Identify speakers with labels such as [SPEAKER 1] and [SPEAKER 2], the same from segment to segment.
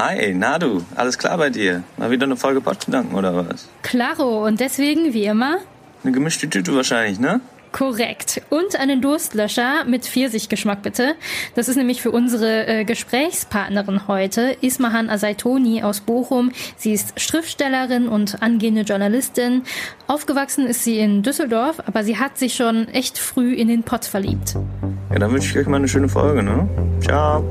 [SPEAKER 1] Hi, na du, alles klar bei dir? Mal wieder eine Folge Pottgedanken oder was?
[SPEAKER 2] Klaro, und deswegen, wie immer,
[SPEAKER 1] Eine gemischte Tüte wahrscheinlich, ne?
[SPEAKER 2] korrekt. Und einen Durstlöscher mit Pfirsichgeschmack bitte. Das ist nämlich für unsere äh, Gesprächspartnerin heute, Ismahan Asaitoni aus Bochum. Sie ist Schriftstellerin und angehende Journalistin. Aufgewachsen ist sie in Düsseldorf, aber sie hat sich schon echt früh in den Pott verliebt.
[SPEAKER 1] Ja, dann wünsche ich euch mal eine schöne Folge, ne? Ciao.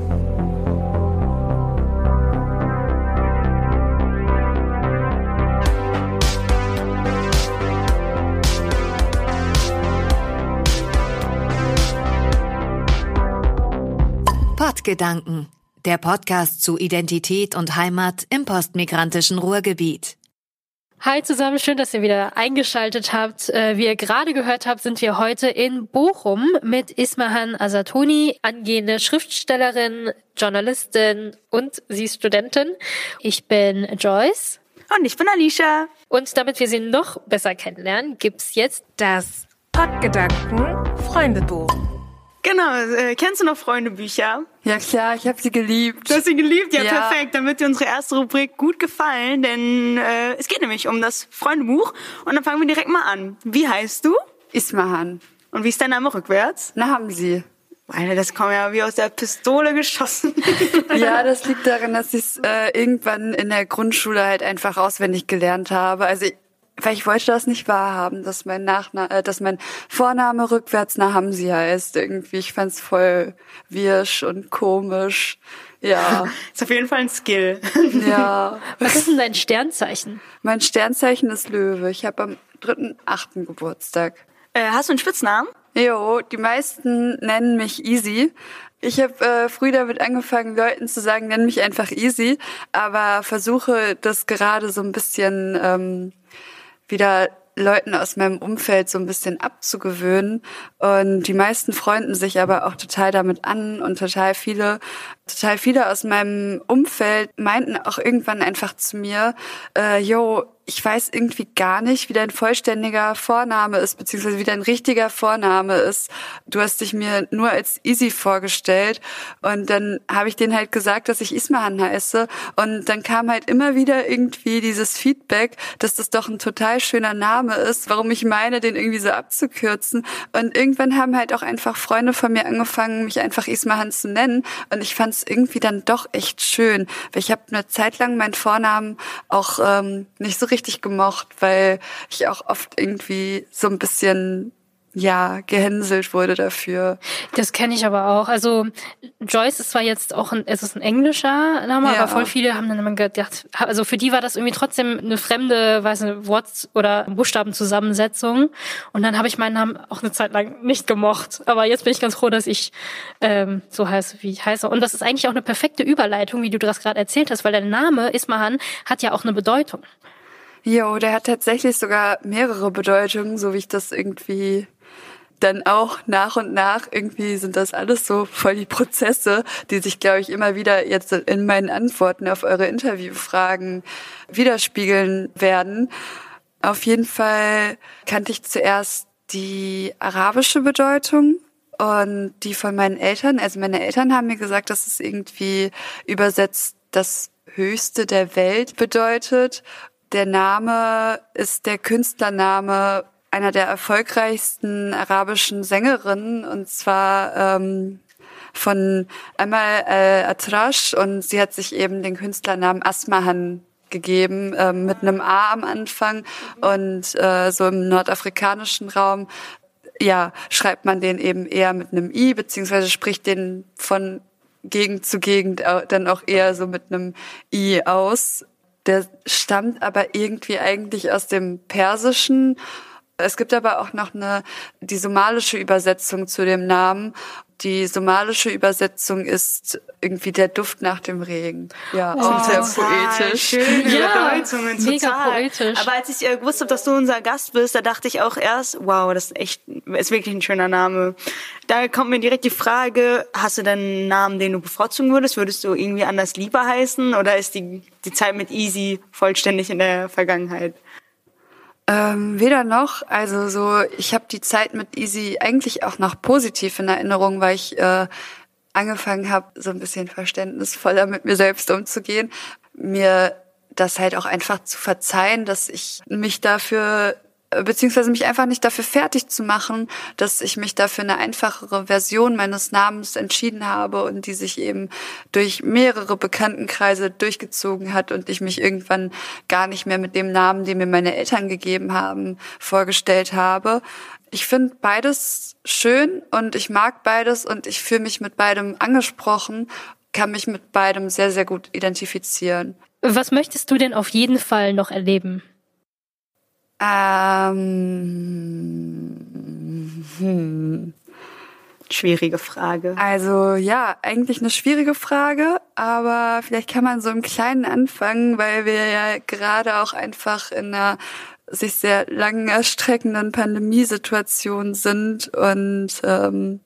[SPEAKER 3] Pottgedanken, der Podcast zu Identität und Heimat im postmigrantischen Ruhrgebiet.
[SPEAKER 2] Hi zusammen, schön, dass ihr wieder eingeschaltet habt. Äh, Wie ihr gerade gehört habt, sind wir heute in Bochum mit Ismahan Asatoni, angehende Schriftstellerin, Journalistin und sie ist Studentin. Ich bin Joyce.
[SPEAKER 4] Und ich bin Alicia.
[SPEAKER 2] Und damit wir sie noch besser kennenlernen, gibt's jetzt
[SPEAKER 5] Das Pottgedanken Freundebuch.
[SPEAKER 4] Genau, äh, kennst du noch Freundebücher?
[SPEAKER 5] Ja klar, ich habe sie geliebt.
[SPEAKER 4] Du hast sie geliebt? Ja,
[SPEAKER 5] Ja.
[SPEAKER 4] perfekt. Dann wird dir unsere erste Rubrik gut gefallen, denn äh, es geht nämlich um das Freundebuch. Und dann fangen wir direkt mal an. Wie heißt du?
[SPEAKER 5] Ismahan.
[SPEAKER 4] Und wie ist dein Name rückwärts?
[SPEAKER 5] Na haben sie.
[SPEAKER 4] Alter, das kommt ja wie aus der Pistole geschossen.
[SPEAKER 5] Ja, das liegt daran, dass ich es äh, irgendwann in der Grundschule halt einfach auswendig gelernt habe. Also ich, weil ich wollte das nicht wahrhaben, dass mein Nachna äh, dass mein Vorname rückwärts Nahamsi heißt. Irgendwie, ich fand's voll wirsch und komisch. Ja,
[SPEAKER 4] ist auf jeden Fall ein Skill.
[SPEAKER 5] ja.
[SPEAKER 2] Was ist denn dein Sternzeichen?
[SPEAKER 5] Mein Sternzeichen ist Löwe. Ich habe am 3.8. Geburtstag.
[SPEAKER 4] äh, hast du einen Spitznamen?
[SPEAKER 5] Jo, die meisten nennen mich Easy. Ich habe äh, früh damit angefangen, Leuten zu sagen, nenn mich einfach Easy, aber versuche das gerade so ein bisschen ähm, wieder Leuten aus meinem Umfeld so ein bisschen abzugewöhnen. Und die meisten freunden sich aber auch total damit an und total viele, total viele aus meinem Umfeld meinten auch irgendwann einfach zu mir, äh, yo, ich weiß irgendwie gar nicht, wie dein vollständiger Vorname ist, beziehungsweise wie dein richtiger Vorname ist. Du hast dich mir nur als Easy vorgestellt. Und dann habe ich denen halt gesagt, dass ich Ismahan heiße. Und dann kam halt immer wieder irgendwie dieses Feedback, dass das doch ein total schöner Name ist, warum ich meine, den irgendwie so abzukürzen. Und irgendwann haben halt auch einfach Freunde von mir angefangen, mich einfach Ismahan zu nennen. Und ich fand es irgendwie dann doch echt schön. Weil ich habe eine Zeit lang meinen Vornamen auch ähm, nicht so richtig gemocht, weil ich auch oft irgendwie so ein bisschen ja gehänselt wurde dafür.
[SPEAKER 2] Das kenne ich aber auch. Also Joyce ist zwar jetzt auch ein, es ist ein englischer Name,
[SPEAKER 5] Ja.
[SPEAKER 2] aber voll viele haben dann immer gedacht, also für die war das irgendwie trotzdem eine fremde, weiß nicht, Wort- oder Buchstabenzusammensetzung. Und dann habe ich meinen Namen auch eine Zeit lang nicht gemocht. Aber jetzt bin ich ganz froh, dass ich ähm, so heiße, wie ich heiße. Und das ist eigentlich auch eine perfekte Überleitung, wie du das gerade erzählt hast, weil der Name Ismahan hat ja auch eine Bedeutung.
[SPEAKER 5] Jo, der hat tatsächlich sogar mehrere Bedeutungen, so wie ich das irgendwie dann auch nach und nach irgendwie sind das alles so voll die Prozesse, die sich, glaube ich, immer wieder jetzt in meinen Antworten auf eure Interviewfragen widerspiegeln werden. Auf jeden Fall kannte ich zuerst die arabische Bedeutung und die von meinen Eltern. Also meine Eltern haben mir gesagt, dass es irgendwie übersetzt das Höchste der Welt bedeutet. Der Name ist der Künstlername einer der erfolgreichsten arabischen Sängerinnen und zwar ähm, von Amal äh, Atrash und sie hat sich eben den Künstlernamen Asmahan gegeben ähm, mit einem A am Anfang und äh, so im nordafrikanischen Raum ja schreibt man den eben eher mit einem I beziehungsweise spricht den von Gegend zu Gegend au- dann auch eher so mit einem I aus. Der stammt aber irgendwie eigentlich aus dem Persischen. Es gibt aber auch noch eine, die somalische Übersetzung zu dem Namen. Die somalische Übersetzung ist irgendwie der Duft nach dem Regen. Ja, auch sehr poetisch.
[SPEAKER 4] Schöne
[SPEAKER 2] Ja,
[SPEAKER 4] Bedeutungen,
[SPEAKER 2] mega
[SPEAKER 4] total.
[SPEAKER 2] poetisch.
[SPEAKER 4] Aber als ich äh, gewusst habe, dass du unser Gast bist, da dachte ich auch erst, wow, das ist echt, ist wirklich ein schöner Name. Da kommt mir direkt die Frage, hast du denn einen Namen, den du bevorzugen würdest? Würdest du irgendwie anders lieber heißen? Oder ist die, die Zeit mit Easy vollständig in der Vergangenheit?
[SPEAKER 5] Ähm, weder noch. Also so, ich habe die Zeit mit Easy eigentlich auch noch positiv in Erinnerung, weil ich äh, angefangen habe, so ein bisschen verständnisvoller mit mir selbst umzugehen, mir das halt auch einfach zu verzeihen, dass ich mich dafür beziehungsweise mich einfach nicht dafür fertig zu machen, dass ich mich dafür eine einfachere Version meines Namens entschieden habe und die sich eben durch mehrere Bekanntenkreise durchgezogen hat und ich mich irgendwann gar nicht mehr mit dem Namen, den mir meine Eltern gegeben haben, vorgestellt habe. Ich finde beides schön und ich mag beides und ich fühle mich mit beidem angesprochen, kann mich mit beidem sehr, sehr gut identifizieren.
[SPEAKER 2] Was möchtest du denn auf jeden Fall noch erleben?
[SPEAKER 5] Ähm, hm.
[SPEAKER 4] Schwierige Frage.
[SPEAKER 5] Also ja, eigentlich eine schwierige Frage, aber vielleicht kann man so im Kleinen anfangen, weil wir ja gerade auch einfach in einer sich sehr lang erstreckenden Pandemiesituation sind und ähm,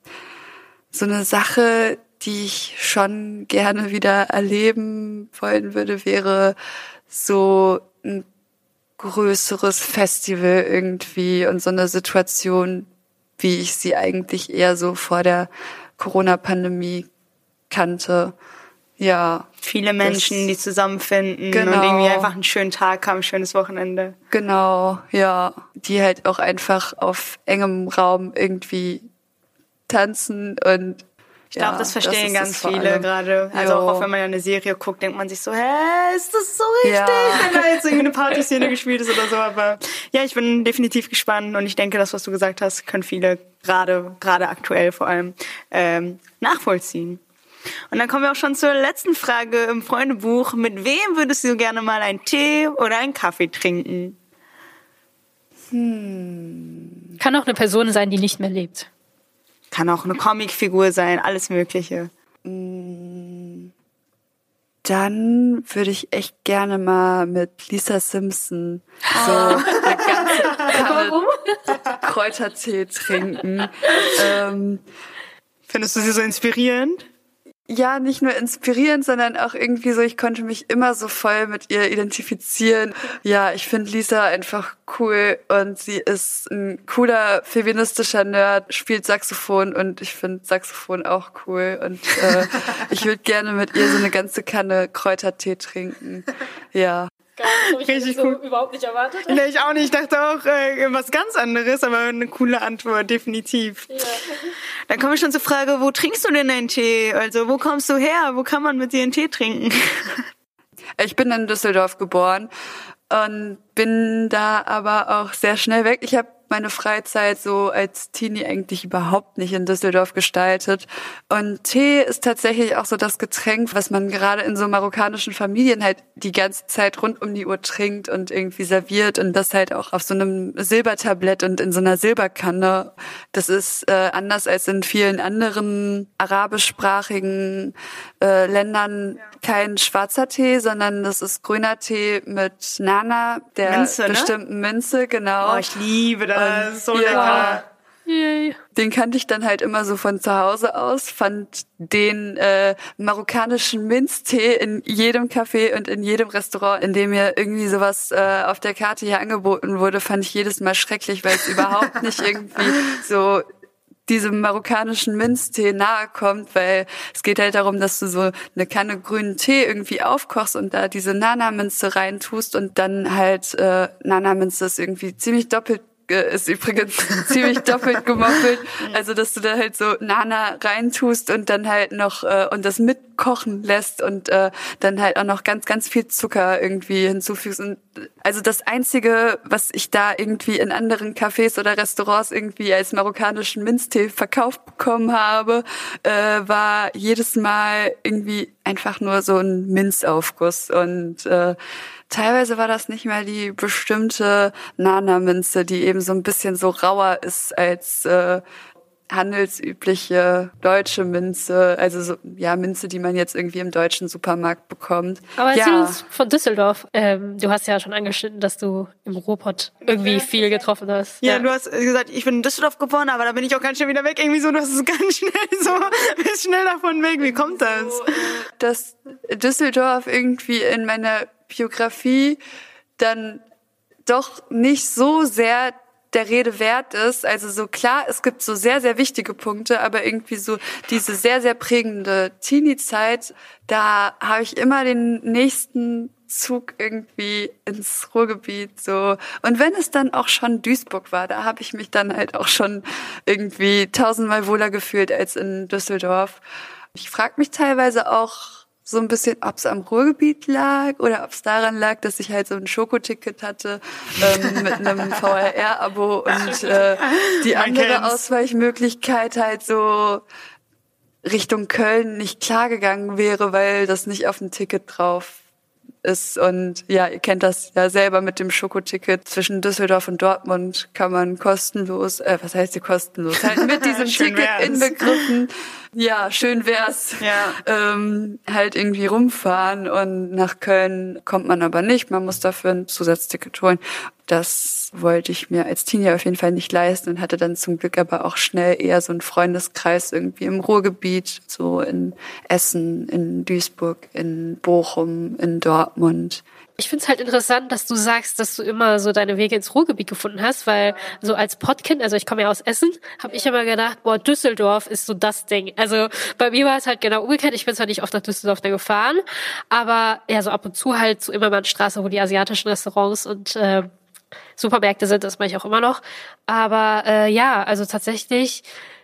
[SPEAKER 5] so eine Sache, die ich schon gerne wieder erleben wollen würde, wäre so ein größeres Festival irgendwie und so eine Situation, wie ich sie eigentlich eher so vor der Corona-Pandemie kannte. Ja.
[SPEAKER 4] Viele Menschen, die zusammenfinden
[SPEAKER 5] genau.
[SPEAKER 4] und irgendwie einfach einen schönen Tag haben, ein schönes Wochenende.
[SPEAKER 5] Genau, ja. Die halt auch einfach auf engem Raum irgendwie tanzen und
[SPEAKER 4] ich glaube,
[SPEAKER 5] ja,
[SPEAKER 4] das verstehen
[SPEAKER 5] das
[SPEAKER 4] ganz viele gerade. Also
[SPEAKER 5] Jo.
[SPEAKER 4] auch, auch wenn man ja eine Serie guckt, denkt man sich so, hä, ist das so richtig,
[SPEAKER 5] Ja.
[SPEAKER 4] wenn da jetzt irgendwie eine Partyszene gespielt ist oder so. Aber ja, ich bin definitiv gespannt und ich denke, das, was du gesagt hast, können viele gerade, gerade aktuell vor allem ähm, nachvollziehen. Und dann kommen wir auch schon zur letzten Frage im Freundebuch. Mit wem würdest du gerne mal einen Tee oder einen Kaffee trinken?
[SPEAKER 2] Kann auch eine Person sein, die nicht mehr lebt.
[SPEAKER 4] Kann auch eine Comicfigur sein, alles Mögliche.
[SPEAKER 5] Dann würde ich echt gerne mal mit Lisa Simpson so eine ganze Kanne Kräutertee trinken. Ähm,
[SPEAKER 4] Findest du sie so inspirierend?
[SPEAKER 5] Ja, nicht nur inspirierend, sondern auch irgendwie so, ich konnte mich immer so voll mit ihr identifizieren. Ja, ich finde Lisa einfach cool und sie ist ein cooler feministischer Nerd, spielt Saxophon und ich finde Saxophon auch cool und äh, ich würde gerne mit ihr so eine ganze Kanne Kräutertee trinken. Ja.
[SPEAKER 4] Richtig cool.
[SPEAKER 2] überhaupt nicht erwartet.
[SPEAKER 4] Nee, ich auch nicht. Ich dachte auch äh, was ganz anderes, aber eine coole Antwort, definitiv. Dann komme ich schon zur Frage, wo trinkst du denn deinen Tee? Also, wo kommst du her? Wo kann man mit dir einen Tee trinken?
[SPEAKER 5] Ich bin in Düsseldorf geboren und bin da aber auch sehr schnell weg. Ich habe meine Freizeit so als Teenie eigentlich überhaupt nicht in Düsseldorf gestaltet. Und Tee ist tatsächlich auch so das Getränk, was man gerade in so marokkanischen Familien halt die ganze Zeit rund um die Uhr trinkt und irgendwie serviert und das halt auch auf so einem Silbertablett und in so einer Silberkanne. Das ist äh, anders als in vielen anderen arabischsprachigen äh, Ländern kein schwarzer Tee, sondern das ist grüner Tee mit Nana, der
[SPEAKER 4] Minze, ne?
[SPEAKER 5] bestimmten Minze, genau.
[SPEAKER 4] Oh, ich liebe das.
[SPEAKER 5] Und-
[SPEAKER 4] so
[SPEAKER 5] ja.
[SPEAKER 4] lecker.
[SPEAKER 2] Yay.
[SPEAKER 5] Den kannte ich dann halt immer so von zu Hause aus, fand den äh, marokkanischen Minztee in jedem Café und in jedem Restaurant, in dem mir irgendwie sowas äh, auf der Karte hier angeboten wurde, fand ich jedes Mal schrecklich, weil es überhaupt nicht irgendwie so diesem marokkanischen Minztee nahe kommt, weil es geht halt darum, dass du so eine Kanne grünen Tee irgendwie aufkochst und da diese Nana-Minze reintust und dann halt äh, Nana-Minze ist irgendwie ziemlich doppelt ist übrigens ziemlich doppelt gemoppelt. Also, dass du da halt so Nana reintust und dann halt noch äh, und das mitkochen lässt und äh, dann halt auch noch ganz, ganz viel Zucker irgendwie hinzufügst. Und also das Einzige, was ich da irgendwie in anderen Cafés oder Restaurants irgendwie als marokkanischen Minztee verkauft bekommen habe, äh, war jedes Mal irgendwie einfach nur so ein Minzaufguss. Und äh, Teilweise war das nicht mal die bestimmte Nana-Minze, die eben so ein bisschen so rauer ist als äh, handelsübliche deutsche Minze, also so, ja Minze, die man jetzt irgendwie im deutschen Supermarkt bekommt.
[SPEAKER 2] Aber erzähl
[SPEAKER 5] ja,
[SPEAKER 2] uns von Düsseldorf. Ähm, du hast ja schon angeschnitten, dass du im Ruhrpott irgendwie viel getroffen hast.
[SPEAKER 4] Ja, du hast gesagt, ich bin in Düsseldorf geboren, aber da bin ich auch ganz schnell wieder weg. Irgendwie so, du hast es ganz schnell so, bist schnell davon weg. Wie kommt das?
[SPEAKER 5] dass Düsseldorf irgendwie in meiner Biografie dann doch nicht so sehr der Rede wert ist. Also so klar, es gibt so sehr, sehr wichtige Punkte, aber irgendwie so diese sehr, sehr prägende Teenie-Zeit, da habe ich immer den nächsten Zug irgendwie ins Ruhrgebiet so und wenn es dann auch schon Duisburg war, da habe ich mich dann halt auch schon irgendwie tausendmal wohler gefühlt als in Düsseldorf. Ich frage mich teilweise auch so ein bisschen, ob es am Ruhrgebiet lag oder ob es daran lag, dass ich halt so ein Schokoticket hatte ähm, mit einem VRR-Abo und äh, die andere Ausweichmöglichkeit halt so Richtung Köln nicht klar gegangen wäre, weil das nicht auf dem Ticket drauf ist. Und ja, ihr kennt das ja selber mit dem Schokoticket. Zwischen Düsseldorf und Dortmund kann man kostenlos, äh, was heißt die kostenlos? Halt mit diesem Ticket wär's. inbegriffen. Ja, schön wär's. Ja. Ähm, halt irgendwie rumfahren und nach Köln kommt man aber nicht. Man muss dafür ein Zusatzticket holen. Das wollte ich mir als Teenie auf jeden Fall nicht leisten und hatte dann zum Glück aber auch schnell eher so einen Freundeskreis irgendwie im Ruhrgebiet, so in Essen, in Duisburg, in Bochum, in Dortmund.
[SPEAKER 2] Ich finde es halt interessant, dass du sagst, dass du immer so deine Wege ins Ruhrgebiet gefunden hast, weil so als Pottkind, also ich komme ja aus Essen, habe ich immer gedacht, boah, Düsseldorf ist so das Ding. Also bei mir war es halt genau umgekehrt. Ich bin zwar nicht oft nach Düsseldorf da gefahren, aber ja, so ab und zu halt so immer mal Straße, wo die asiatischen Restaurants und äh, Supermärkte sind, das mache ich auch immer noch. Aber äh, ja, also tatsächlich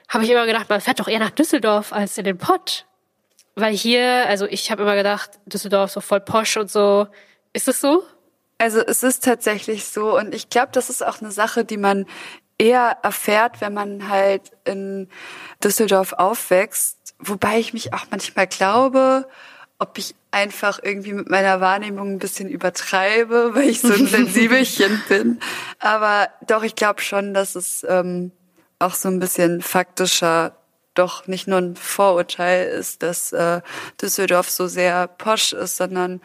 [SPEAKER 2] habe ich immer gedacht, man fährt doch eher nach Düsseldorf als in den Pott. Weil hier, also ich habe immer gedacht, Düsseldorf so voll posch und so. Ist es so?
[SPEAKER 5] Also es ist tatsächlich so und ich glaube, das ist auch eine Sache, die man eher erfährt, wenn man halt in Düsseldorf aufwächst. Wobei ich mich auch manchmal glaube, ob ich einfach irgendwie mit meiner Wahrnehmung ein bisschen übertreibe, weil ich so ein Sensibelchen bin. Aber doch, ich glaube schon, dass es ähm, auch so ein bisschen faktischer doch nicht nur ein Vorurteil ist, dass äh, Düsseldorf so sehr posch ist, sondern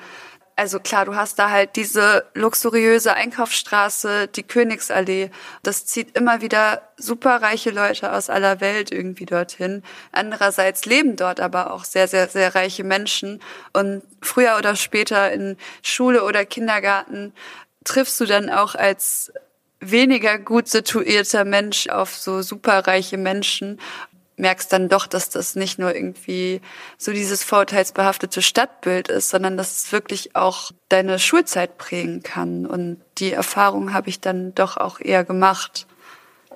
[SPEAKER 5] also klar, du hast da halt diese luxuriöse Einkaufsstraße, die Königsallee. Das zieht immer wieder superreiche Leute aus aller Welt irgendwie dorthin. Andererseits leben dort aber auch sehr, sehr, sehr reiche Menschen. Und früher oder später in Schule oder Kindergarten triffst du dann auch als weniger gut situierter Mensch auf so superreiche Menschen merkst dann doch, dass das nicht nur irgendwie so dieses vorurteilsbehaftete Stadtbild ist, sondern dass es wirklich auch deine Schulzeit prägen kann. Und die Erfahrung habe ich dann doch auch eher gemacht.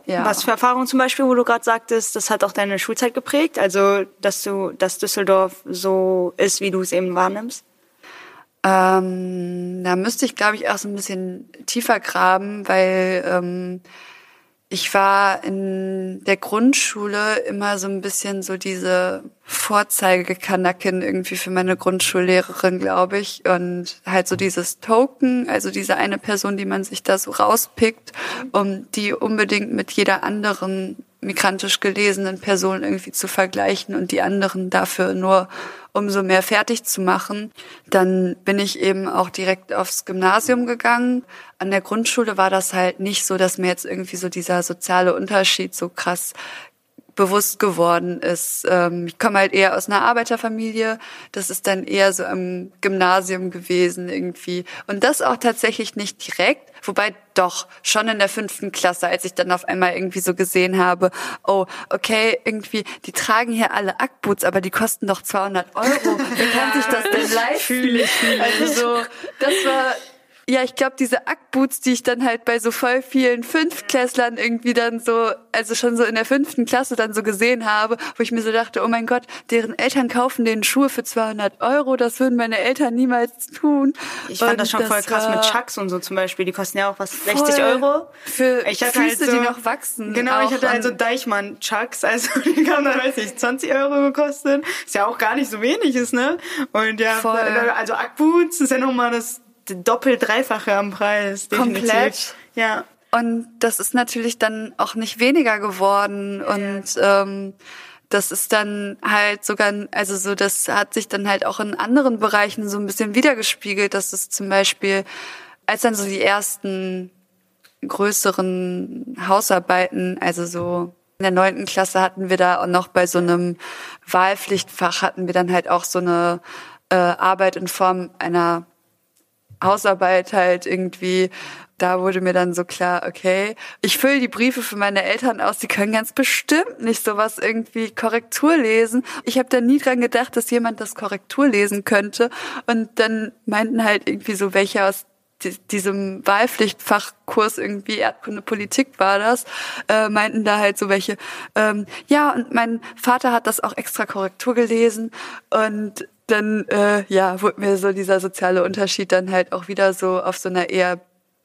[SPEAKER 4] Ja. Was für Erfahrungen zum Beispiel, wo du gerade sagtest, das hat auch deine Schulzeit geprägt? Also, dass du, dass Düsseldorf so ist, wie du es eben wahrnimmst?
[SPEAKER 5] Ähm, da müsste ich, glaube ich, auch so ein bisschen tiefer graben, weil ähm, ich war in der Grundschule immer so ein bisschen so diese Vorzeigekanakin irgendwie für meine Grundschullehrerin, glaube ich. Und halt so dieses Token, also diese eine Person, die man sich da so rauspickt, um die unbedingt mit jeder anderen migrantisch gelesenen Person irgendwie zu vergleichen und die anderen dafür nur umso mehr fertig zu machen. Dann bin ich eben auch direkt aufs Gymnasium gegangen. An der Grundschule war das halt nicht so, dass mir jetzt irgendwie so dieser soziale Unterschied so krass bewusst geworden ist. Ähm, ich komme halt eher aus einer Arbeiterfamilie. Das ist dann eher so am Gymnasium gewesen irgendwie. Und das auch tatsächlich nicht direkt, wobei doch schon in der fünften Klasse, als ich dann auf einmal irgendwie so gesehen habe, oh, okay, irgendwie, die tragen hier alle Ackboots, aber die kosten doch 200 Euro. Wer kann sich das denn leisten? Fühle ich, fühle ich. Also so, das war ja, ich glaube, diese Ackboots, die ich dann halt bei so voll vielen Fünftklässlern irgendwie dann so, also schon so in der fünften Klasse dann so gesehen habe, wo ich mir so dachte, oh mein Gott, deren Eltern kaufen denen Schuhe für 200 Euro, das würden meine Eltern niemals tun.
[SPEAKER 4] Ich fand und das schon voll krass mit Chucks und so zum Beispiel, die kosten ja auch was, 60 Euro?
[SPEAKER 5] Für ich hatte Füße, halt so, die noch wachsen.
[SPEAKER 4] Genau, ich hatte halt so Deichmann-Chucks, also die haben dann, weiß ich, 20 Euro gekostet, ist ja auch gar nicht so wenig ist, ne? Und ja, voll. also Ackboots ist ja nochmal das doppelt, dreifache am Preis. Definitiv. Komplett. Ja.
[SPEAKER 5] Und das ist natürlich dann auch nicht weniger geworden und ähm, das ist dann halt sogar, also so, das hat sich dann halt auch in anderen Bereichen so ein bisschen wiedergespiegelt, dass es zum Beispiel, als dann so die ersten größeren Hausarbeiten, also so in der neunten Klasse hatten wir da auch noch bei so einem Wahlpflichtfach hatten wir dann halt auch so eine äh, Arbeit in Form einer Hausarbeit halt irgendwie da wurde mir dann so klar, okay, ich fülle die Briefe für meine Eltern aus, die können ganz bestimmt nicht sowas irgendwie Korrektur lesen. Ich habe da nie dran gedacht, dass jemand das Korrektur lesen könnte. Und dann meinten halt irgendwie so welche aus diesem Wahlpflichtfachkurs irgendwie Erdkunde Politik war das, äh, meinten da halt so welche, ähm, ja, und mein Vater hat das auch extra Korrektur gelesen und dann äh, ja wurde mir so dieser soziale Unterschied dann halt auch wieder so auf so einer eher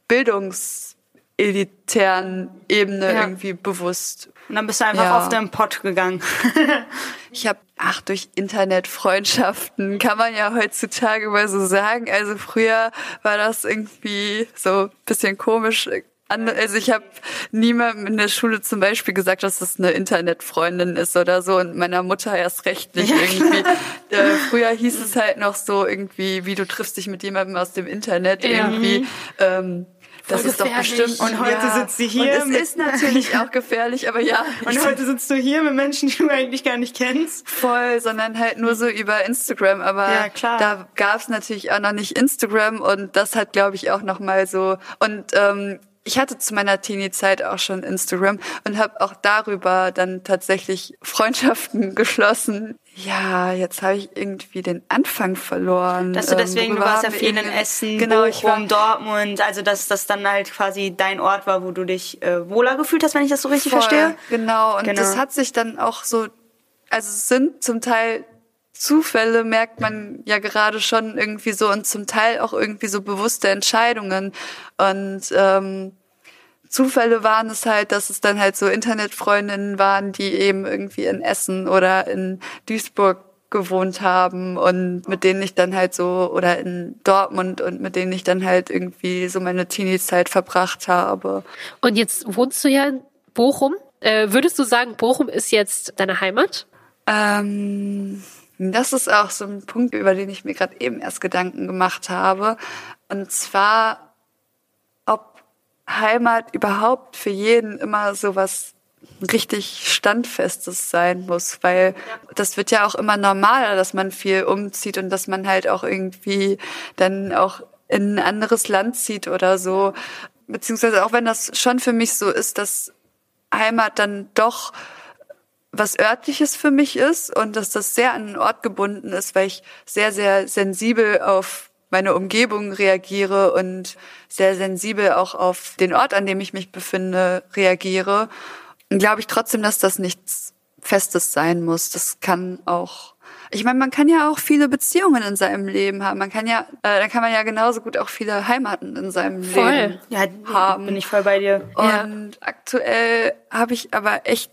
[SPEAKER 5] bildungselitären Ebene ja. irgendwie bewusst.
[SPEAKER 4] Und dann bist du einfach ja. auf den Pott gegangen.
[SPEAKER 5] ich habe, ach, durch Internetfreundschaften kann man ja heutzutage mal so sagen. Also früher war das irgendwie so bisschen komisch. Also ich habe niemandem in der Schule zum Beispiel gesagt, dass das eine Internetfreundin ist oder so und meiner Mutter erst recht nicht irgendwie. äh, früher hieß es halt noch so irgendwie, wie du triffst dich mit jemandem aus dem Internet irgendwie. Ähm, das ist doch bestimmt.
[SPEAKER 4] Und heute ja. sitzt sie hier.
[SPEAKER 5] Und es ist natürlich auch gefährlich, aber ja.
[SPEAKER 4] Und heute sitzt du hier mit Menschen, die du eigentlich gar nicht kennst.
[SPEAKER 5] Voll, sondern halt nur so über Instagram. Aber ja, da gab es natürlich auch noch nicht Instagram und das hat, glaube ich, auch noch mal so. Und ähm, ich hatte zu meiner Teenie-Zeit auch schon Instagram und habe auch darüber dann tatsächlich Freundschaften geschlossen. Ja, jetzt habe ich irgendwie den Anfang verloren.
[SPEAKER 4] Dass du deswegen, ähm, du warst ja viel in Essen, genau, Bochum, ich war, Dortmund, also dass das dann halt quasi dein Ort war, wo du dich äh, wohler gefühlt hast, wenn ich das so richtig voll, verstehe.
[SPEAKER 5] Genau, und genau. das hat sich dann auch so, also es sind zum Teil Zufälle merkt man ja gerade schon irgendwie so und zum Teil auch irgendwie so bewusste Entscheidungen. Und ähm, Zufälle waren es halt, dass es dann halt so Internetfreundinnen waren, die eben irgendwie in Essen oder in Duisburg gewohnt haben und mit denen ich dann halt so oder in Dortmund und mit denen ich dann halt irgendwie so meine Teenie-Zeit verbracht habe.
[SPEAKER 2] Und jetzt wohnst du ja in Bochum. Äh, würdest du sagen, Bochum ist jetzt deine Heimat?
[SPEAKER 5] Ähm, das ist auch so ein Punkt, über den ich mir gerade eben erst Gedanken gemacht habe. Und zwar, ob Heimat überhaupt für jeden immer so was richtig Standfestes sein muss, weil das wird ja auch immer normaler, dass man viel umzieht und dass man halt auch irgendwie dann auch in ein anderes Land zieht oder so. Beziehungsweise auch wenn das schon für mich so ist, dass Heimat dann doch was örtliches für mich ist und dass das sehr an den Ort gebunden ist, weil ich sehr, sehr sensibel auf meine Umgebung reagiere und sehr sensibel auch auf den Ort, an dem ich mich befinde, reagiere. Und glaube ich trotzdem, dass das nichts Festes sein muss. Das kann auch, ich meine, man kann ja auch viele Beziehungen in seinem Leben haben. Man kann ja, äh, dann kann man ja genauso gut auch viele Heimaten in seinem voll. Leben ja, haben.
[SPEAKER 4] Bin ich voll bei dir.
[SPEAKER 5] Und ja. aktuell habe ich aber echt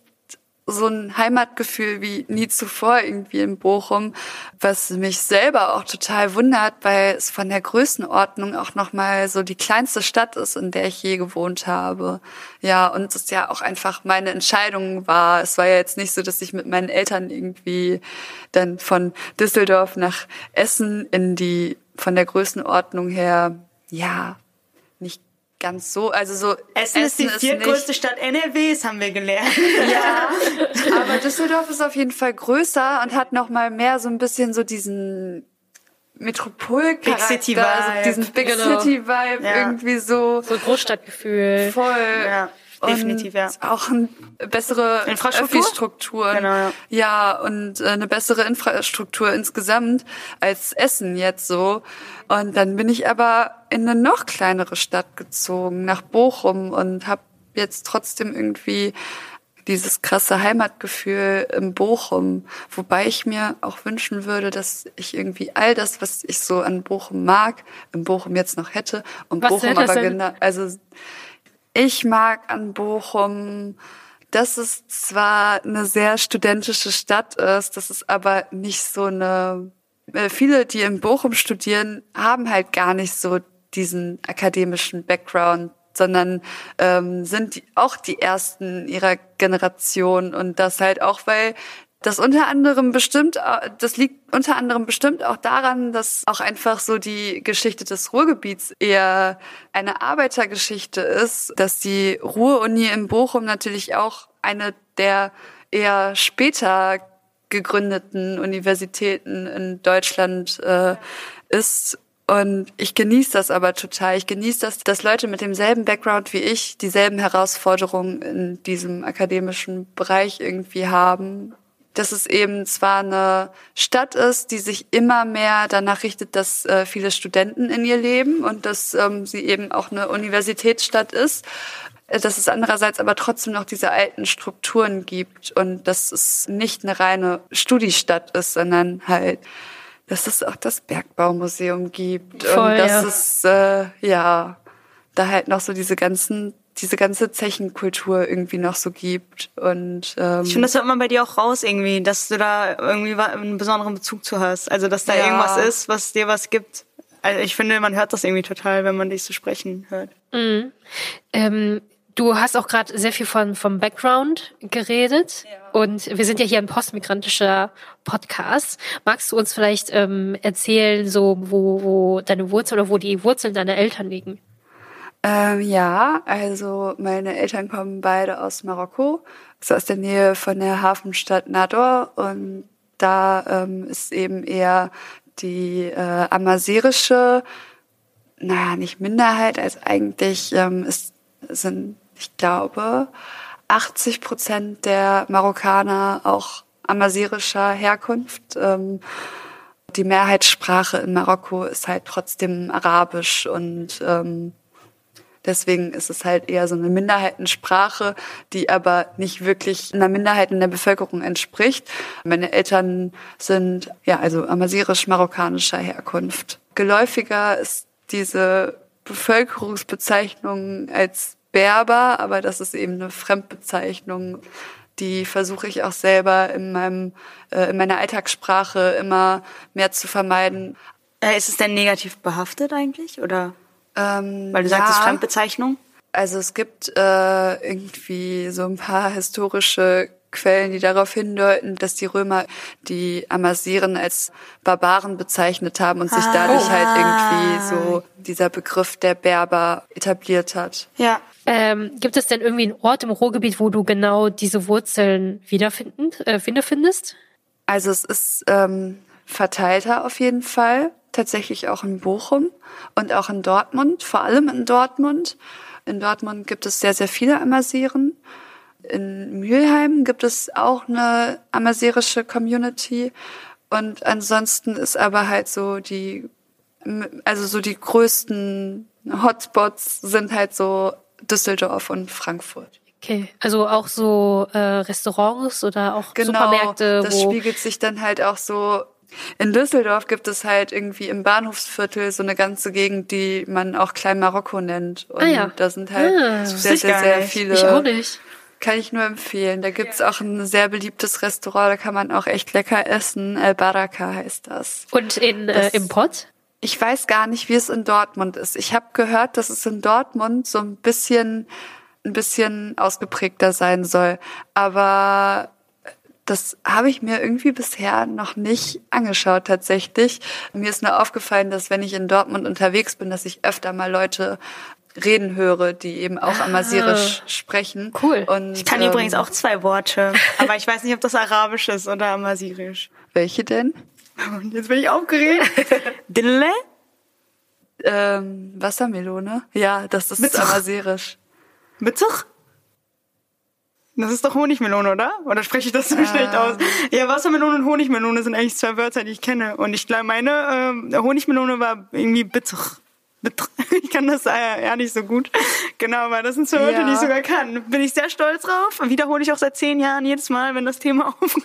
[SPEAKER 5] so ein Heimatgefühl wie nie zuvor irgendwie in Bochum, was mich selber auch total wundert, weil es von der Größenordnung auch nochmal so die kleinste Stadt ist, in der ich je gewohnt habe. Ja, und es ja auch einfach meine Entscheidung war. Es war ja jetzt nicht so, dass ich mit meinen Eltern irgendwie dann von Düsseldorf nach Essen in die, von der Größenordnung her, ja, ganz so, also so.
[SPEAKER 4] Essen, Essen ist die viertgrößte Stadt NRWs, haben wir gelernt.
[SPEAKER 5] Ja, aber Düsseldorf ist auf jeden Fall größer und hat noch mal mehr so ein bisschen so diesen Metropolcharakter, Big City Vibe, also diesen Big genau. City Vibe ja. irgendwie so.
[SPEAKER 2] So Großstadtgefühl.
[SPEAKER 5] Voll. Ja. Definitiv, ja. Auch eine bessere Infrastruktur. Genau, ja. ja, und äh, eine bessere Infrastruktur insgesamt als Essen jetzt so. Und dann bin ich aber in eine noch kleinere Stadt gezogen, nach Bochum und habe jetzt trotzdem irgendwie dieses krasse Heimatgefühl im Bochum, wobei ich mir auch wünschen würde, dass ich irgendwie all das, was ich so an Bochum mag, im Bochum jetzt noch hätte und was Bochum aber genau, also ich mag an Bochum, dass es zwar eine sehr studentische Stadt ist, dass es aber nicht so eine, äh, viele, die in Bochum studieren, haben halt gar nicht so diesen akademischen Background, sondern ähm, sind die, auch die ersten ihrer Generation. Und das halt auch, weil das unter anderem bestimmt, äh, das liegt unter anderem bestimmt auch daran, dass auch einfach so die Geschichte des Ruhrgebiets eher eine Arbeitergeschichte ist, dass die Ruhr-Uni in Bochum natürlich auch eine der eher später gegründeten Universitäten in Deutschland äh, ist Und ich genieße das aber total. Ich genieße das, dass Leute mit demselben Background wie ich dieselben Herausforderungen in diesem akademischen Bereich irgendwie haben. Dass es eben zwar eine Stadt ist, die sich immer mehr danach richtet, dass äh, viele Studenten in ihr leben und dass ähm, sie eben auch eine Universitätsstadt ist, äh, dass es andererseits aber trotzdem noch diese alten Strukturen gibt und dass es nicht eine reine Studiestadt ist, sondern halt dass es auch das Bergbaumuseum gibt
[SPEAKER 2] Voll,
[SPEAKER 5] und dass
[SPEAKER 2] ja.
[SPEAKER 5] es äh, ja da halt noch so diese ganzen diese ganze Zechenkultur irgendwie noch so gibt und ähm,
[SPEAKER 4] Ich finde, das hört man bei dir auch raus irgendwie, dass du da irgendwie einen besonderen Bezug zu hast. Also, dass da
[SPEAKER 5] Ja.
[SPEAKER 4] irgendwas ist, was dir was gibt. Also, ich finde, man hört das irgendwie total, wenn man dich so sprechen hört.
[SPEAKER 2] Ähm, du hast auch gerade sehr viel von vom Background geredet und wir sind ja hier ein postmigrantischer Podcast. Magst du uns vielleicht ähm, erzählen, so wo, wo deine Wurzeln oder wo die Wurzeln deiner Eltern liegen?
[SPEAKER 5] Ähm, ja, also meine Eltern kommen beide aus Marokko, also aus der Nähe von der Hafenstadt Nador und da ähm, ist eben eher die äh, amazirische, naja, nicht Minderheit, als eigentlich ähm, ist, sind, ich glaube, 80 Prozent der Marokkaner auch amazirischer Herkunft. Ähm, die Mehrheitssprache in Marokko ist halt trotzdem Arabisch und ähm, Deswegen ist es halt eher so eine Minderheitensprache, die aber nicht wirklich einer Minderheit in der Bevölkerung entspricht. Meine Eltern sind ja also amazirisch-marokkanischer Herkunft. Geläufiger ist diese Bevölkerungsbezeichnung als Berber, aber das ist eben eine Fremdbezeichnung. Die versuche ich auch selber in meinem äh, in meiner Alltagssprache immer mehr zu vermeiden.
[SPEAKER 4] Äh, ist es denn negativ behaftet eigentlich? Oder
[SPEAKER 5] Ähm,
[SPEAKER 4] weil du sagst, es ist
[SPEAKER 5] ja.
[SPEAKER 4] Fremdbezeichnung?
[SPEAKER 5] Also es gibt äh, irgendwie so ein paar historische Quellen, die darauf hindeuten, dass die Römer die Amasiren als Barbaren bezeichnet haben und sich
[SPEAKER 4] Ah.
[SPEAKER 5] dadurch halt
[SPEAKER 4] Ah.
[SPEAKER 5] irgendwie so dieser Begriff der Berber etabliert hat.
[SPEAKER 4] Ja.
[SPEAKER 2] Ähm, gibt es denn irgendwie einen Ort im Ruhrgebiet, wo du genau diese Wurzeln wiederfinden, äh, findest?
[SPEAKER 5] Also es ist ähm, verteilter auf jeden Fall, tatsächlich auch in Bochum und auch in Dortmund, vor allem in Dortmund. In Dortmund gibt es sehr, sehr viele Amasiren. In Mülheim gibt es auch eine amazirische Community. Und ansonsten ist aber halt so die, also so die größten Hotspots sind halt so Düsseldorf und Frankfurt.
[SPEAKER 2] Okay, also auch so äh, Restaurants oder auch Supermärkte,
[SPEAKER 5] Genau, das spiegelt sich dann halt auch so. In Düsseldorf gibt es halt irgendwie im Bahnhofsviertel so eine ganze Gegend, die man auch Klein Marokko nennt. Und
[SPEAKER 2] Ah ja.
[SPEAKER 5] da sind halt
[SPEAKER 2] Ah,
[SPEAKER 5] sehr, sehr, sehr
[SPEAKER 4] nicht.
[SPEAKER 5] viele.
[SPEAKER 2] ich auch nicht.
[SPEAKER 5] Kann ich nur empfehlen. Da gibt's auch ein sehr beliebtes Restaurant, da kann man auch echt lecker essen. El Baraka heißt das.
[SPEAKER 2] Und in äh, im Pott?
[SPEAKER 5] Ich weiß gar nicht, wie es in Dortmund ist. Ich habe gehört, dass es in Dortmund so ein bisschen ein bisschen ausgeprägter sein soll, aber das habe ich mir irgendwie bisher noch nicht angeschaut tatsächlich. Mir ist nur aufgefallen, dass wenn ich in Dortmund unterwegs bin, dass ich öfter mal Leute reden höre, die eben auch Amazirisch sprechen.
[SPEAKER 2] Cool.
[SPEAKER 5] Und,
[SPEAKER 4] Ich kann
[SPEAKER 5] ähm,
[SPEAKER 4] übrigens auch zwei Worte, aber ich weiß nicht, ob das Arabisch ist oder Amazirisch.
[SPEAKER 5] Welche denn?
[SPEAKER 4] Jetzt bin ich aufgeregt. Dille?
[SPEAKER 5] Ähm, Wassermelone? Ja, das ist
[SPEAKER 4] Mittwoch.
[SPEAKER 5] Amazirisch.
[SPEAKER 4] Mittwoch? Das ist doch Honigmelone, oder? Oder spreche ich das so schlecht aus? Ja, Wassermelone und Honigmelone sind eigentlich zwei Wörter, die ich kenne. Und ich glaube, meine ähm, Honigmelone war irgendwie bitter. Ich kann das äh, ja nicht so gut. Genau, weil das sind zwei Wörter,
[SPEAKER 5] Ja.
[SPEAKER 4] die ich sogar kann. Bin ich sehr stolz drauf. Wiederhole ich auch seit zehn Jahren jedes Mal, wenn das Thema aufkommt.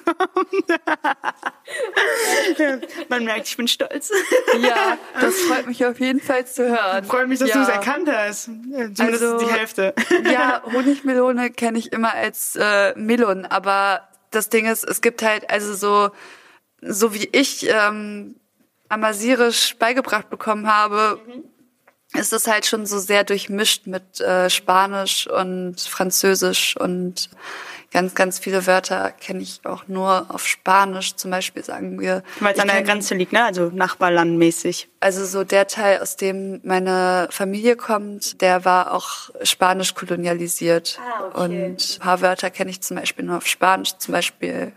[SPEAKER 4] Ja, Man merkt, ich bin stolz.
[SPEAKER 5] Ja, das freut mich auf jeden Fall zu hören.
[SPEAKER 4] Freut mich, dass
[SPEAKER 5] ja.
[SPEAKER 4] du es erkannt hast. Zumindest
[SPEAKER 5] Also-
[SPEAKER 4] die Hälfte.
[SPEAKER 5] Ja, Honigmelone kenne ich immer als äh, Melon, aber das Ding ist, es gibt halt also so so wie ich ähm, Amazirisch beigebracht bekommen habe, ist es halt schon so sehr durchmischt mit äh, Spanisch und Französisch und ganz, ganz viele Wörter kenne ich auch nur auf Spanisch. Zum Beispiel sagen wir.
[SPEAKER 4] Weil es an der Grenze liegt, ne? Also Nachbarlandmäßig.
[SPEAKER 5] Also so der Teil, aus dem meine Familie kommt, der war auch spanisch kolonialisiert.
[SPEAKER 4] Ah, okay.
[SPEAKER 5] Und ein paar Wörter kenne ich zum Beispiel nur auf Spanisch, zum Beispiel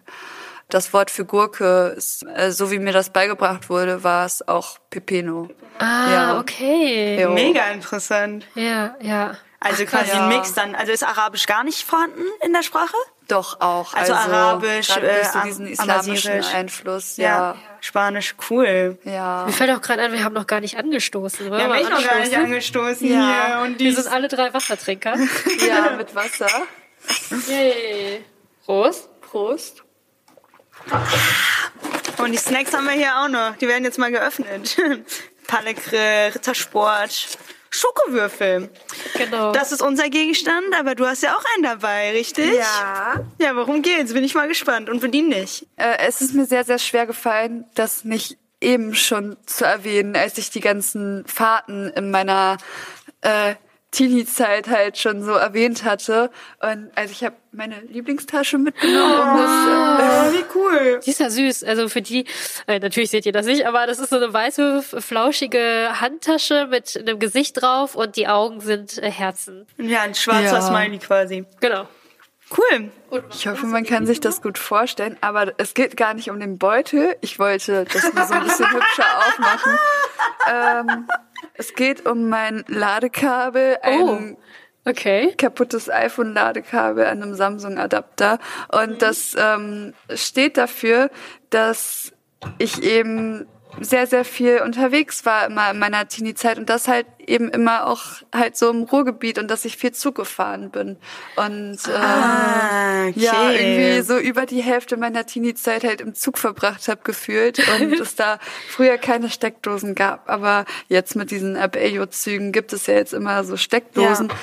[SPEAKER 5] Das Wort für Gurke, ist, äh, so wie mir das beigebracht wurde, war es auch Pepino.
[SPEAKER 2] Ah,
[SPEAKER 5] Ja.
[SPEAKER 2] okay.
[SPEAKER 5] Jo.
[SPEAKER 4] Mega interessant.
[SPEAKER 2] Ja, ja.
[SPEAKER 4] Also quasi
[SPEAKER 5] ja.
[SPEAKER 4] ein Mix dann. Also ist Arabisch gar nicht vorhanden in der Sprache?
[SPEAKER 5] Doch auch.
[SPEAKER 4] Also Arabisch,
[SPEAKER 5] gerade durch so
[SPEAKER 4] äh,
[SPEAKER 5] diesen
[SPEAKER 4] Am-
[SPEAKER 5] islamischen
[SPEAKER 4] Amazirisch.
[SPEAKER 5] Einfluss, ja.
[SPEAKER 4] Spanisch, cool.
[SPEAKER 5] Ja.
[SPEAKER 2] Mir fällt auch gerade ein, wir haben noch gar nicht angestoßen.
[SPEAKER 4] Ja,
[SPEAKER 2] wir
[SPEAKER 4] bin ich noch gar nicht angestoßen
[SPEAKER 5] Ja.
[SPEAKER 4] hier. Und
[SPEAKER 2] Wir
[SPEAKER 4] die
[SPEAKER 2] sind alle drei Wassertrinker.
[SPEAKER 5] Ja, mit Wasser.
[SPEAKER 2] Yay. Prost.
[SPEAKER 5] Prost.
[SPEAKER 4] Und die Snacks haben wir hier auch noch. Die werden jetzt mal geöffnet. Pallegrill, Rittersport, Schokowürfel.
[SPEAKER 2] Genau.
[SPEAKER 4] Das ist unser Gegenstand, aber du hast ja auch einen dabei, richtig?
[SPEAKER 5] Ja.
[SPEAKER 4] Ja, worum geht's? Bin ich mal gespannt. Und für die nicht.
[SPEAKER 5] Äh, es ist mir sehr, sehr schwer gefallen, das nicht eben schon zu erwähnen, als ich die ganzen Fahrten in meiner äh, Teenie-Zeit halt schon so erwähnt hatte. Und also ich habe meine Lieblingstasche mitgenommen, das
[SPEAKER 4] Oh, wie cool.
[SPEAKER 2] Die ist ja süß. Also für die, äh, natürlich seht ihr das nicht, aber das ist so eine weiße, flauschige Handtasche mit einem Gesicht drauf und die Augen sind äh, Herzen.
[SPEAKER 4] Ja, ein schwarzer
[SPEAKER 5] Ja.
[SPEAKER 4] Smiley quasi.
[SPEAKER 2] Genau.
[SPEAKER 4] Cool.
[SPEAKER 5] Ich hoffe, man kann sich das gut vorstellen, aber es geht gar nicht um den Beutel. Ich wollte das nur so ein bisschen hübscher aufmachen. Ähm, es geht um mein Ladekabel, ein
[SPEAKER 2] Okay.
[SPEAKER 5] kaputtes iPhone-Ladekabel an einem Samsung-Adapter. Und das ähm, steht dafür, dass ich eben sehr, sehr viel unterwegs war immer in meiner Teenie-Zeit und das halt eben immer auch halt so im Ruhrgebiet und dass ich viel Zug gefahren bin. Und ähm,
[SPEAKER 4] Ah, okay.
[SPEAKER 5] ja, irgendwie so über die Hälfte meiner Teenie-Zeit halt im Zug verbracht habe gefühlt und es da früher keine Steckdosen gab. Aber jetzt mit diesen Abellio-Zügen gibt es ja jetzt immer so Steckdosen.
[SPEAKER 4] Ja.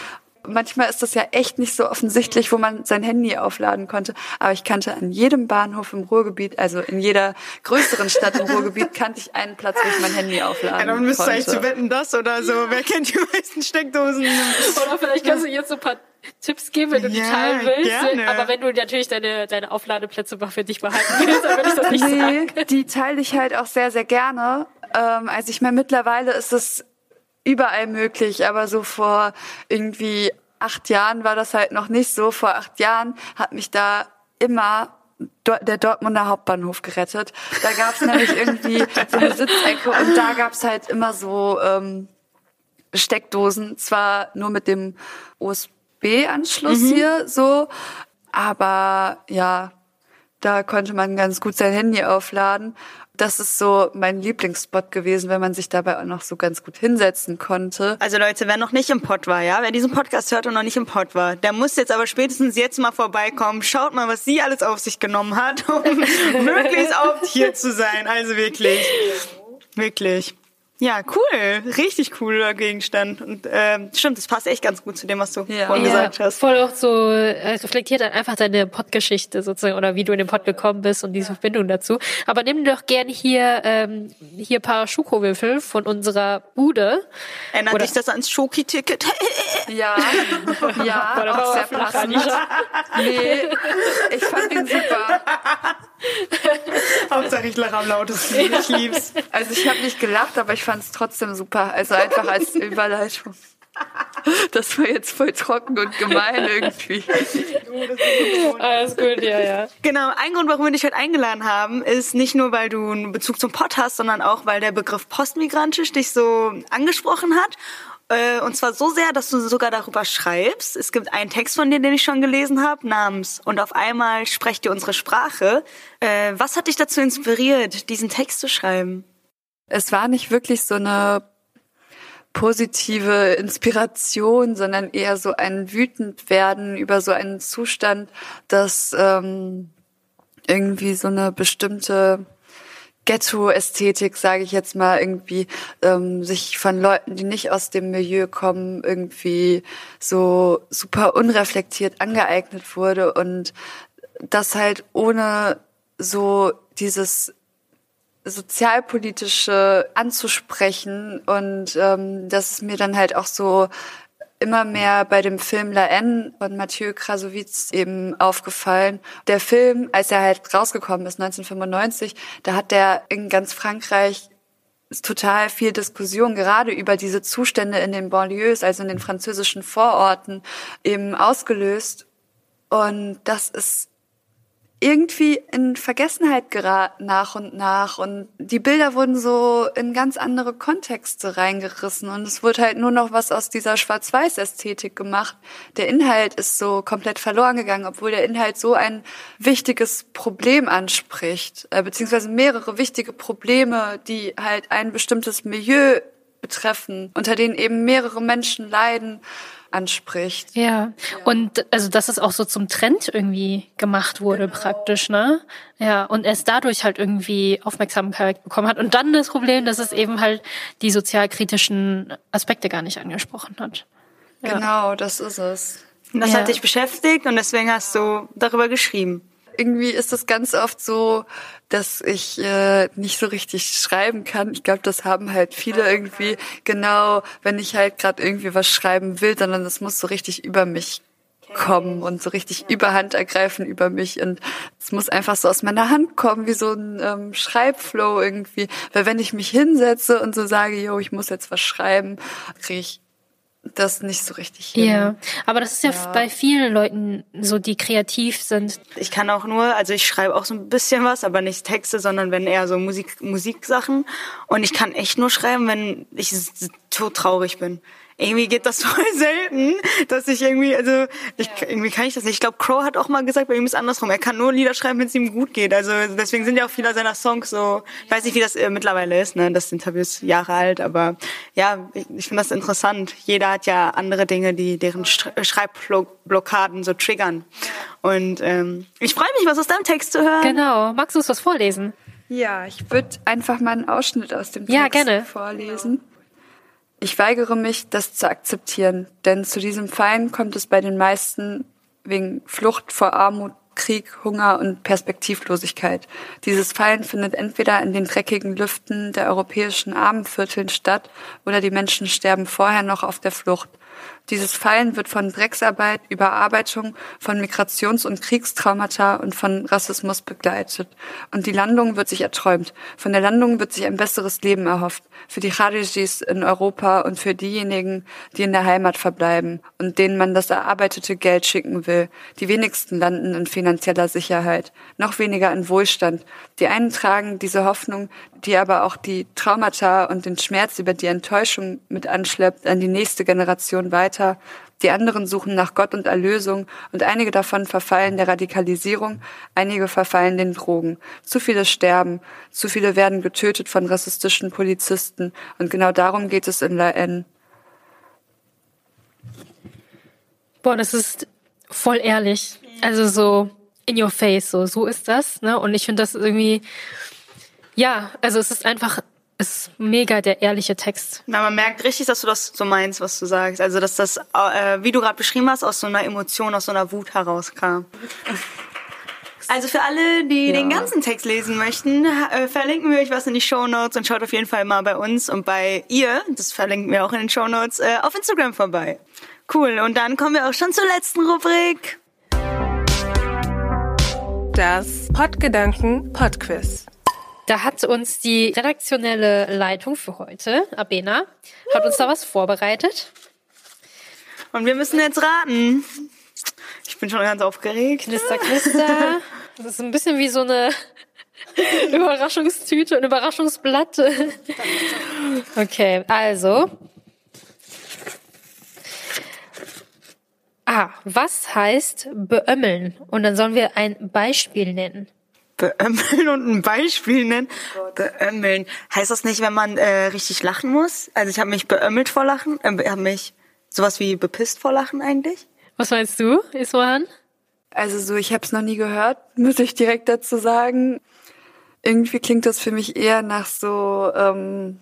[SPEAKER 5] Manchmal ist das ja echt nicht so offensichtlich, wo man sein Handy aufladen konnte. Aber ich kannte an jedem Bahnhof im Ruhrgebiet, also in jeder größeren Stadt im Ruhrgebiet, kannte ich einen Platz, wo ich mein Handy aufladen
[SPEAKER 4] Ja, dann müsst ihr eigentlich zu
[SPEAKER 5] konnte.
[SPEAKER 4] wetten, das oder so. Wer kennt die meisten Steckdosen?
[SPEAKER 2] Oder vielleicht kannst du jetzt so ein paar Tipps geben, wenn du die
[SPEAKER 4] Ja,
[SPEAKER 2] teilen willst.
[SPEAKER 4] gerne.
[SPEAKER 2] Aber wenn du natürlich deine, deine Aufladeplätze mal für dich behalten willst, dann würde ich das nicht sagen.
[SPEAKER 5] Nee, die teile ich halt auch sehr, sehr gerne. Ähm, also ich meine, mittlerweile ist es überall möglich, aber so vor irgendwie acht Jahren war das halt noch nicht so. Vor acht Jahren hat mich da immer der Dortmunder Hauptbahnhof gerettet. Da gab's nämlich irgendwie so eine Sitzecke und da gab's halt immer so ähm, Steckdosen, zwar nur mit dem USB-Anschluss hier so, aber ja, da konnte man ganz gut sein Handy aufladen. Das ist so mein Lieblingsspot gewesen, wenn man sich dabei auch noch so ganz gut hinsetzen konnte.
[SPEAKER 4] Also Leute, wer noch nicht im Pod war, ja, wer diesen Podcast hört und noch nicht im Pod war, der muss jetzt aber spätestens jetzt mal vorbeikommen. Schaut mal, was sie alles auf sich genommen hat, um möglichst oft hier zu sein. Also wirklich, wirklich. Ja, cool, richtig cooler Gegenstand. Und ähm, stimmt, das passt echt ganz gut zu dem, was du
[SPEAKER 5] Ja.
[SPEAKER 4] vorhin gesagt hast.
[SPEAKER 2] voll auch so äh, reflektiert dann einfach deine Podgeschichte sozusagen oder wie du in den Pod gekommen bist und diese Verbindung dazu. Aber nimm doch gern hier ähm, hier paar Schokowürfel von unserer Bude.
[SPEAKER 4] Erinnert
[SPEAKER 2] Oder-
[SPEAKER 4] dich das ans Schoki-Ticket?
[SPEAKER 5] Ja, ja,
[SPEAKER 2] Boah,
[SPEAKER 5] auch sehr passend. Nee, ich fand ihn super.
[SPEAKER 4] Hauptsache ich lache am lautesten. Ich lieb's.
[SPEAKER 5] Also ich habe nicht gelacht, aber ich fand es trotzdem super. Also einfach als Überleitung. Das war jetzt voll trocken und gemein irgendwie.
[SPEAKER 2] Alles gut, ja, ja.
[SPEAKER 4] Genau, ein Grund, warum wir dich heute eingeladen haben, ist nicht nur, weil du einen Bezug zum Pott hast, sondern auch, weil der Begriff postmigrantisch dich so angesprochen hat. Äh, Und zwar so sehr, dass du sogar darüber schreibst. Es gibt einen Text von dir, den ich schon gelesen habe, namens Und auf einmal sprecht ihr unsere Sprache. Äh, Was hat dich dazu inspiriert, diesen Text zu schreiben?
[SPEAKER 5] Es war nicht wirklich so eine positive Inspiration, sondern eher so ein wütend werden über so einen Zustand, dass ähm, irgendwie so eine bestimmte Ghetto-Ästhetik, sage ich jetzt mal, irgendwie ähm, sich von Leuten, die nicht aus dem Milieu kommen, irgendwie so super unreflektiert angeeignet wurde und das halt ohne so dieses sozialpolitische anzusprechen und ähm, das ist mir dann halt auch so immer mehr bei dem Film La N von Mathieu Krasowitz eben aufgefallen. Der Film, als er halt rausgekommen ist, 1995, da hat der in ganz Frankreich total viel Diskussion gerade über diese Zustände in den Banlieues, also in den französischen Vororten, eben ausgelöst. Und das ist irgendwie in Vergessenheit geraten nach und nach. Und die Bilder wurden so in ganz andere Kontexte reingerissen. Und es wurde halt nur noch was aus dieser Schwarz-Weiß-Ästhetik gemacht. Der Inhalt ist so komplett verloren gegangen, obwohl der Inhalt so ein wichtiges Problem anspricht, äh, beziehungsweise mehrere wichtige Probleme, die halt ein bestimmtes Milieu betreffen, unter denen eben mehrere Menschen leiden anspricht.
[SPEAKER 2] Ja. Und also dass es auch so zum Trend irgendwie gemacht wurde
[SPEAKER 5] Genau.
[SPEAKER 2] praktisch, ne? Ja, und erst dadurch halt irgendwie Aufmerksamkeit bekommen hat. Und dann das Problem, dass es eben halt die sozialkritischen Aspekte gar nicht angesprochen hat. Ja.
[SPEAKER 5] Genau, das ist es.
[SPEAKER 4] Und das
[SPEAKER 2] Ja.
[SPEAKER 4] hat dich beschäftigt und deswegen hast du darüber geschrieben.
[SPEAKER 5] Irgendwie ist es ganz oft so, dass ich äh, nicht so richtig schreiben kann. Ich glaube, das haben halt viele irgendwie. Genau, wenn ich halt gerade irgendwie was schreiben will, sondern das muss so richtig über mich kommen und so richtig Überhand ergreifen über mich. Und es muss einfach so aus meiner Hand kommen wie so ein ähm, Schreibflow irgendwie, weil wenn ich mich hinsetze und so sage, yo, ich muss jetzt was schreiben, kriege ich das nicht so richtig hin.
[SPEAKER 2] Ja, aber das ist ja, bei vielen Leuten so, die kreativ sind.
[SPEAKER 4] Ich kann auch nur, also ich schreibe auch so ein bisschen was, aber nicht Texte, sondern wenn eher so Musik, Musiksachen. Und ich kann echt nur schreiben, wenn ich s- tot traurig bin. Irgendwie geht das voll selten, dass ich irgendwie, also ich, irgendwie kann ich das nicht. Ich glaube, Crow hat auch mal gesagt, bei ihm ist es andersrum. Er kann nur Lieder schreiben, wenn es ihm gut geht. Also deswegen sind ja auch viele seiner Songs so, ich weiß nicht, wie das äh, mittlerweile ist, ne? Das Interview ist Jahre alt, aber ja, ich, ich finde das interessant. Jeder hat ja andere Dinge, die deren Sch- Schreibblockaden so triggern. Und ähm, ich freue mich, was aus deinem Text zu hören.
[SPEAKER 2] Genau. Magst du uns was vorlesen?
[SPEAKER 5] Ja, ich würde einfach mal einen Ausschnitt aus dem Text
[SPEAKER 2] Ja, gerne.
[SPEAKER 5] vorlesen. Ich weigere mich, das zu akzeptieren, denn zu diesem Feind kommt es bei den meisten wegen Flucht vor Armut, Krieg, Hunger und Perspektivlosigkeit. Dieses Fallen findet entweder in den dreckigen Lüften der europäischen Armenvierteln statt oder die Menschen sterben vorher noch auf der Flucht. Dieses Fallen wird von Drecksarbeit, Überarbeitung, von Migrations- und Kriegstraumata und von Rassismus begleitet. Und die Landung wird sich erträumt. Von der Landung wird sich ein besseres Leben erhofft. Für die Kharijis in Europa und für diejenigen, die in der Heimat verbleiben und denen man das erarbeitete Geld schicken will. Die wenigsten landen in finanzieller Sicherheit, noch weniger in Wohlstand. Die einen tragen diese Hoffnung, die aber auch die Traumata und den Schmerz über die Enttäuschung mit anschleppt, an die nächste Generation weiter. Die anderen suchen nach Gott und Erlösung und einige davon verfallen der Radikalisierung, einige verfallen den Drogen. Zu viele sterben, zu viele werden getötet von rassistischen Polizisten und genau darum geht es in La N.
[SPEAKER 2] Boah, das ist voll ehrlich. Also so in your face, so, so ist das, ne? Und ich finde das irgendwie, ja, also es ist einfach, ist mega der ehrliche Text.
[SPEAKER 4] Na, man merkt richtig, dass du das so meinst, was du sagst. Also, dass das, äh, wie du gerade beschrieben hast, aus so einer Emotion, aus so einer Wut herauskam. Also für alle, die den ganzen Text lesen möchten, äh, verlinken wir euch was in die Show Notes und schaut auf jeden Fall mal bei uns und bei ihr, das verlinken wir auch in den Show Notes, äh, auf Instagram vorbei. Cool, und dann kommen wir auch schon zur letzten Rubrik.
[SPEAKER 6] Das Podgedanken Podquiz.
[SPEAKER 2] Da hat uns die redaktionelle Leitung für heute, Abena, hat uns da was vorbereitet.
[SPEAKER 4] Und wir müssen jetzt raten. Ich bin schon ganz aufgeregt.
[SPEAKER 2] Knister, knister. Das ist ein bisschen wie so eine Überraschungstüte, ein Überraschungsblatt. Okay, also. Ah, was heißt beömmeln? Und dann sollen wir ein Beispiel nennen.
[SPEAKER 4] Beömmeln und ein Beispiel nennen. Beömmeln. Heißt das nicht, wenn man äh, richtig lachen muss? Also ich habe mich beömmelt vor Lachen. Äh, habe mich sowas wie bepisst vor Lachen eigentlich.
[SPEAKER 2] Was meinst du, Iswan?
[SPEAKER 5] Also so, ich habe es noch nie gehört, muss ich direkt dazu sagen. Irgendwie klingt das für mich eher nach so, ähm,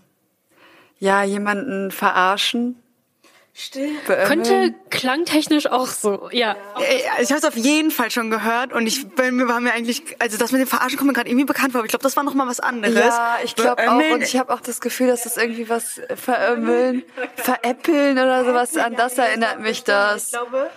[SPEAKER 5] ja, jemanden verarschen.
[SPEAKER 4] Still.
[SPEAKER 5] beömmeln.
[SPEAKER 2] Könnte klangtechnisch auch so, ja.
[SPEAKER 4] Ich habe es auf jeden Fall schon gehört und ich bin mir war mir eigentlich, also das mit dem Verarschen kommt mir gerade irgendwie bekannt vor, aber ich glaube, das war noch mal was anderes.
[SPEAKER 5] Ja, ich glaube auch. Und ich habe auch das Gefühl, dass das irgendwie was verömmeln, veräppeln oder sowas. An das erinnert mich das.
[SPEAKER 4] Ich glaube,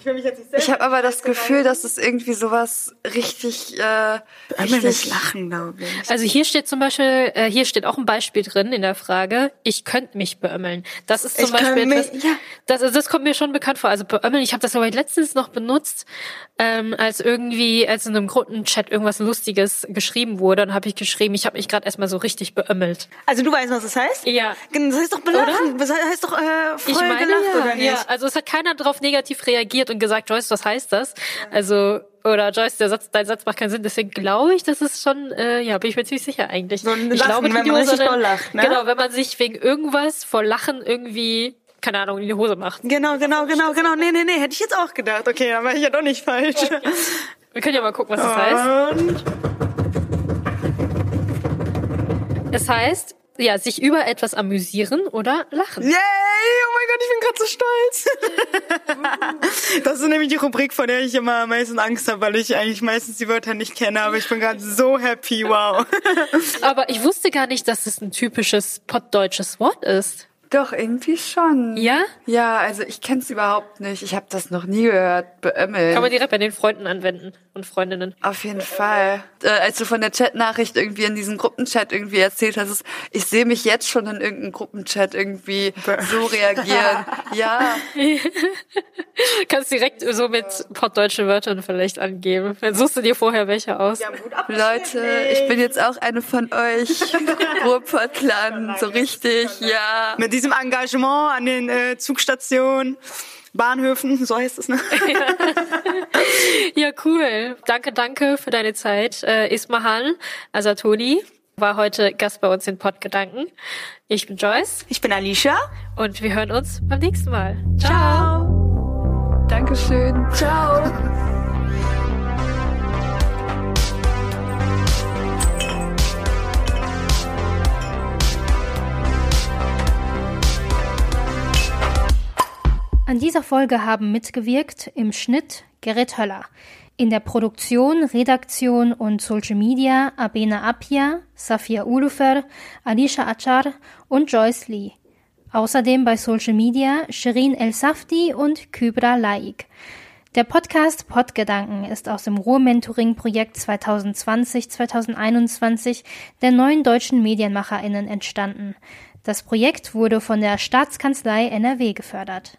[SPEAKER 4] Ich will mich jetzt nicht
[SPEAKER 5] Ich habe aber das. Gefühl, dass es irgendwie sowas richtig, äh, richtig
[SPEAKER 4] Lachen, glaube ich.
[SPEAKER 2] Also hier steht zum Beispiel, äh, hier steht auch ein Beispiel drin in der Frage, ich könnte mich beömmeln. Das ist zum
[SPEAKER 4] Ich
[SPEAKER 2] Beispiel etwas,
[SPEAKER 4] mich- ja.
[SPEAKER 2] das, also das kommt mir schon bekannt vor. Also beömmeln, ich habe das aber letztens noch benutzt, ähm, als irgendwie, als in einem Gruppenchat irgendwas Lustiges geschrieben wurde, und habe ich geschrieben, ich habe mich gerade erstmal so richtig beömmelt.
[SPEAKER 4] Also du weißt, was das heißt?
[SPEAKER 2] Ja.
[SPEAKER 4] Das heißt doch belachen. Das heißt doch äh, voll
[SPEAKER 2] Ich meine,
[SPEAKER 4] gelacht,
[SPEAKER 2] ja,
[SPEAKER 4] oder nicht?
[SPEAKER 2] ja. Also es hat keiner darauf negativ reagiert und gesagt, Joyce, was heißt das? Also oder Joyce, der Satz, dein Satz macht keinen Sinn. Deswegen glaube ich, das ist schon, äh, ja, bin ich mir ziemlich sicher eigentlich.
[SPEAKER 4] So ein
[SPEAKER 2] ich
[SPEAKER 4] Lachen,
[SPEAKER 2] glaube,
[SPEAKER 4] wenn man richtig
[SPEAKER 2] dann-
[SPEAKER 4] doll lacht, ne?
[SPEAKER 2] Genau, wenn man sich wegen irgendwas vor Lachen irgendwie, keine Ahnung, in die Hose macht.
[SPEAKER 4] Genau, genau, genau, genau. Nee, nee, nee, hätte ich jetzt auch gedacht. Okay, dann war ich ja doch nicht falsch.
[SPEAKER 2] Wir können ja mal gucken, was das heißt.
[SPEAKER 4] Und
[SPEAKER 2] Es heißt, ja, sich über etwas amüsieren oder lachen.
[SPEAKER 4] Yay! Oh mein Gott, ich bin gerade so stolz. das ist nämlich die Rubrik, vor der ich immer am meisten Angst habe, weil ich eigentlich meistens die Wörter nicht kenne, aber ich bin gerade so happy, wow.
[SPEAKER 2] Aber ich wusste gar nicht, dass es ein typisches pottdeutsches Wort ist.
[SPEAKER 5] Doch, irgendwie schon.
[SPEAKER 2] Ja?
[SPEAKER 5] Ja, also ich kenn's überhaupt nicht. Ich habe das noch nie gehört. Beömmeln.
[SPEAKER 2] Kann man direkt bei den Freunden anwenden und Freundinnen.
[SPEAKER 5] Auf jeden Fall. Äh, als du von der Chatnachricht irgendwie in diesem Gruppenchat irgendwie erzählt hast, ist, ich sehe mich jetzt schon in irgendeinem Gruppenchat irgendwie so reagieren. ja.
[SPEAKER 2] Kannst direkt so mit pottdeutschen Wörtern vielleicht angeben. Dann suchst du dir vorher welche aus.
[SPEAKER 5] Leute, ich bin jetzt auch eine von euch. Ruhrpottlern, so richtig, ja.
[SPEAKER 4] Mit diesem Engagement an den äh, Zugstationen, Bahnhöfen, so heißt es, ne?
[SPEAKER 2] Ja, cool. Danke, danke für deine Zeit. Äh, Ismahan Asatoni war heute Gast bei uns in Pottgedanken. Ich bin Joyce
[SPEAKER 4] Ich bin Alicia.
[SPEAKER 2] und wir hören uns beim nächsten Mal. Ciao.
[SPEAKER 5] Dankeschön. Ciao.
[SPEAKER 7] An dieser Folge haben mitgewirkt im Schnitt Gerrit Höller. In der Produktion, Redaktion und Social Media Abena Apia, Safia Ulufer, Alicia Achar und Joyce Lee. Außerdem bei Social Media Shirin El Safti und Kybra Laik. Der Podcast Podgedanken ist aus dem Ruhr-Mentoring-Projekt 2020-2021 der neuen deutschen MedienmacherInnen entstanden. Das Projekt wurde von der Staatskanzlei NRW gefördert.